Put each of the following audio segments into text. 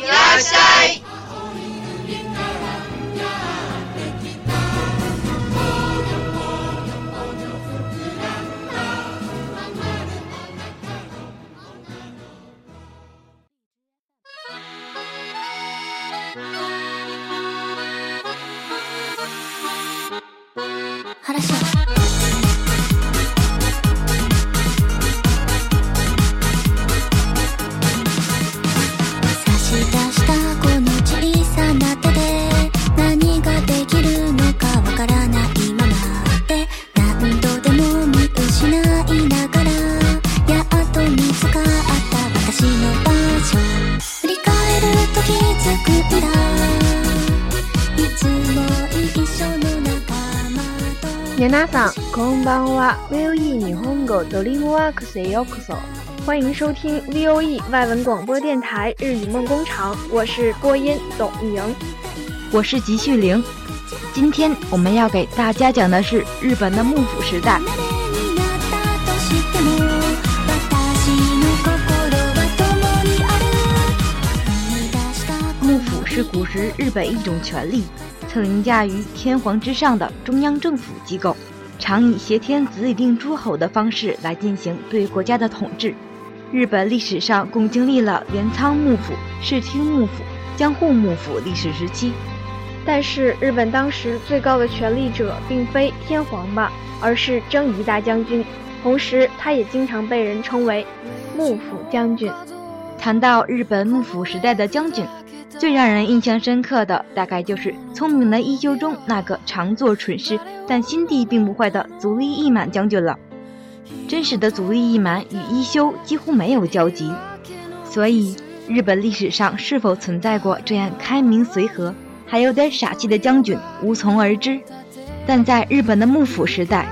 いらっしゃい。 皆さん、こんばんは。VOE 日本語ドリームワークスへようこそ。欢迎收听 VOE 外文广播电台日语梦工厂，我是播音董玉莹。我是吉旭玲。今天我们要给大家讲的是日本的幕府时代。になったとしても私の心は共にある踏み出した幕府是古时日本一种权力， 曾凌驾于天皇之上的中央政府机构，常以挟天子以令诸侯的方式来进行对国家的统治。日本历史上共经历了镰仓幕府、室町幕府、江户幕府历史时期。但是日本当时最高的权力者并非天皇吧，而是征夷大将军，同时他也经常被人称为幕府将军。谈到日本幕府时代的将军，最让人印象深刻的大概就是聪明的一休中那个常做蠢事但心地并不坏的足利义满将军了。真实的足利义满与一休几乎没有交集，所以日本历史上是否存在过这样开明随和还有点傻气的将军，无从而知。但在日本的幕府时代，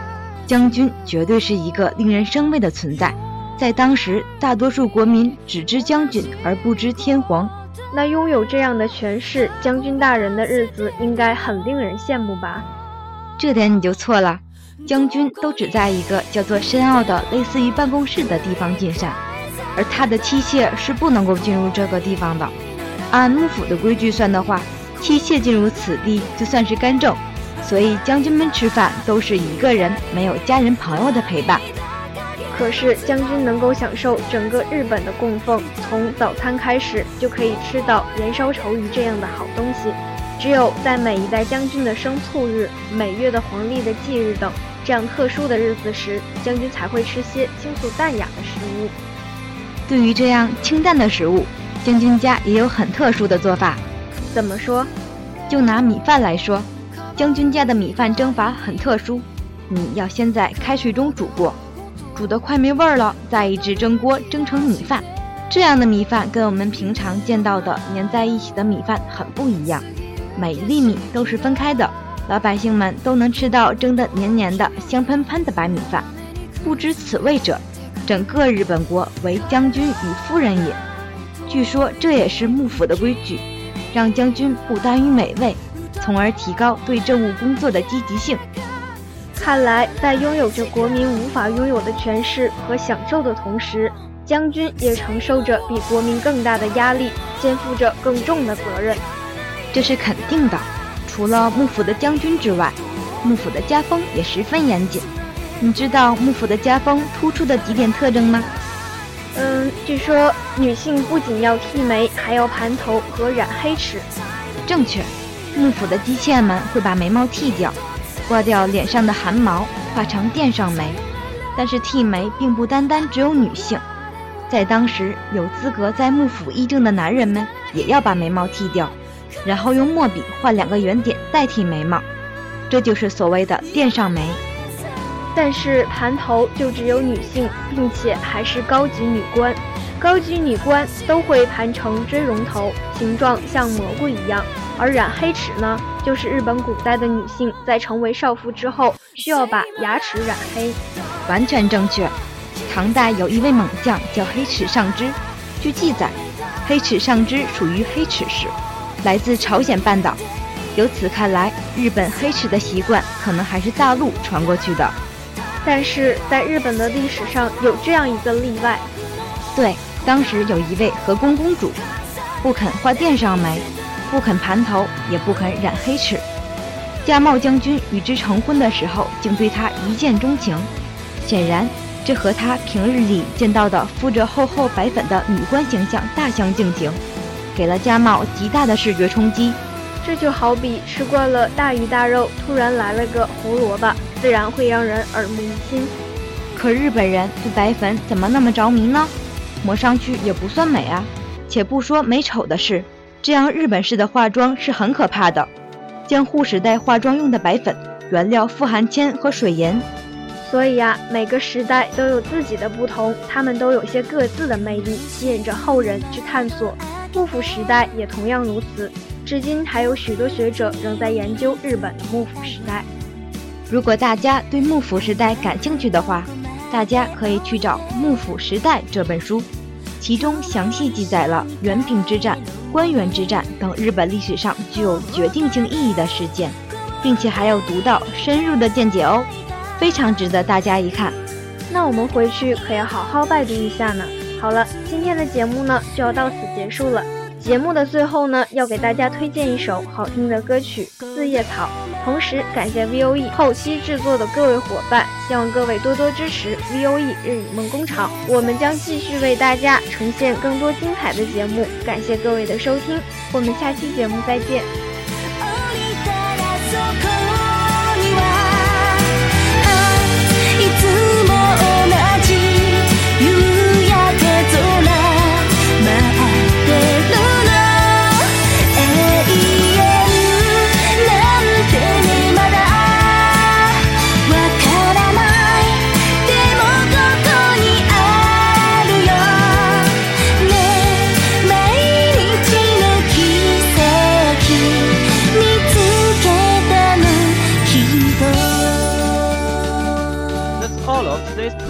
将军绝对是一个令人生畏的存在。在当时，大多数国民只知将军而不知天皇。那拥有这样的权势，将军大人的日子应该很令人羡慕吧？这点你就错了。将军都只在一个叫做深奥的类似于办公室的地方进膳，而他的妻妾是不能够进入这个地方的。按幕府的规矩算的话，妻妾进入此地就算是干政，所以将军们吃饭都是一个人，没有家人朋友的陪伴。可是将军能够享受整个日本的供奉，从早餐开始就可以吃到燃烧稠鱼这样的好东西。只有在每一代将军的生卒日、每月的皇历的忌日等这样特殊的日子时，将军才会吃些清素淡雅的食物。对于这样清淡的食物，将军家也有很特殊的做法。怎么说？就拿米饭来说，将军家的米饭蒸法很特殊，米要先在开水中煮过，煮得快没味儿了，再一直蒸锅蒸成米饭。这样的米饭跟我们平常见到的粘在一起的米饭很不一样。每一粒米都是分开的，老百姓们都能吃到蒸得黏黏的、香喷喷的白米饭。不知此味者，整个日本国为将军与夫人也。据说这也是幕府的规矩，让将军不耽于美味，从而提高对政务工作的积极性。看来，在拥有着国民无法拥有的权势和享受的同时，将军也承受着比国民更大的压力，肩负着更重的责任。这是肯定的。除了幕府的将军之外，幕府的家风也十分严谨。你知道幕府的家风突出的几点特征吗？嗯，据说女性不仅要剃眉，还要盘头和染黑齿。正确，幕府的姬妾们会把眉毛剃掉，刮掉脸上的汗毛，画成殿上眉。但是剃眉并不单单只有女性，在当时有资格在幕府议政的男人们也要把眉毛剃掉，然后用墨笔画两个圆点代替眉毛，这就是所谓的殿上眉。但是盘头就只有女性，并且还是高级女官。高级女官都会盘成锥绒头，形状像蘑菇一样。而染黑齿呢，就是日本古代的女性在成为少妇之后，需要把牙齿染黑。完全正确。唐代有一位猛将叫黑齿上之，据记载，黑齿上之属于黑齿氏，来自朝鲜半岛。由此看来，日本黑齿的习惯可能还是大陆传过去的。但是在日本的历史上有这样一个例外，对，当时有一位和宫公主，不肯画殿上眉，不肯盘头，也不肯染黑齿。加茂将军与之成婚的时候，竟对她一见钟情。显然，这和他平日里见到的敷着厚厚白粉的女官形象大相径庭，给了加茂极大的视觉冲击。这就好比吃惯了大鱼大肉，突然来了个胡萝卜。自然会让人耳目一新。可日本人对白粉怎么那么着迷呢？抹上去也不算美啊。且不说美丑的事，这样日本式的化妆是很可怕的。江户时代化妆用的白粉原料富含铅和水银，所以啊，每个时代都有自己的不同，他们都有些各自的魅力，吸引着后人去探索。幕府时代也同样如此，至今还有许多学者仍在研究日本的幕府时代。如果大家对幕府时代感兴趣的话，大家可以去找《幕府时代》这本书，其中详细记载了元平之战、官员之战等日本历史上具有决定性意义的事件，并且还有独到深入的见解哦，非常值得大家一看。那我们回去可要好好拜读一下呢。好了，今天的节目呢就要到此结束了。节目的最后呢，要给大家推荐一首好听的歌曲《四叶草》，同时感谢 VOE 后期制作的各位伙伴，希望各位多多支持 VOE 日语梦工厂，我们将继续为大家呈现更多精彩的节目。感谢各位的收听，我们下期节目再见。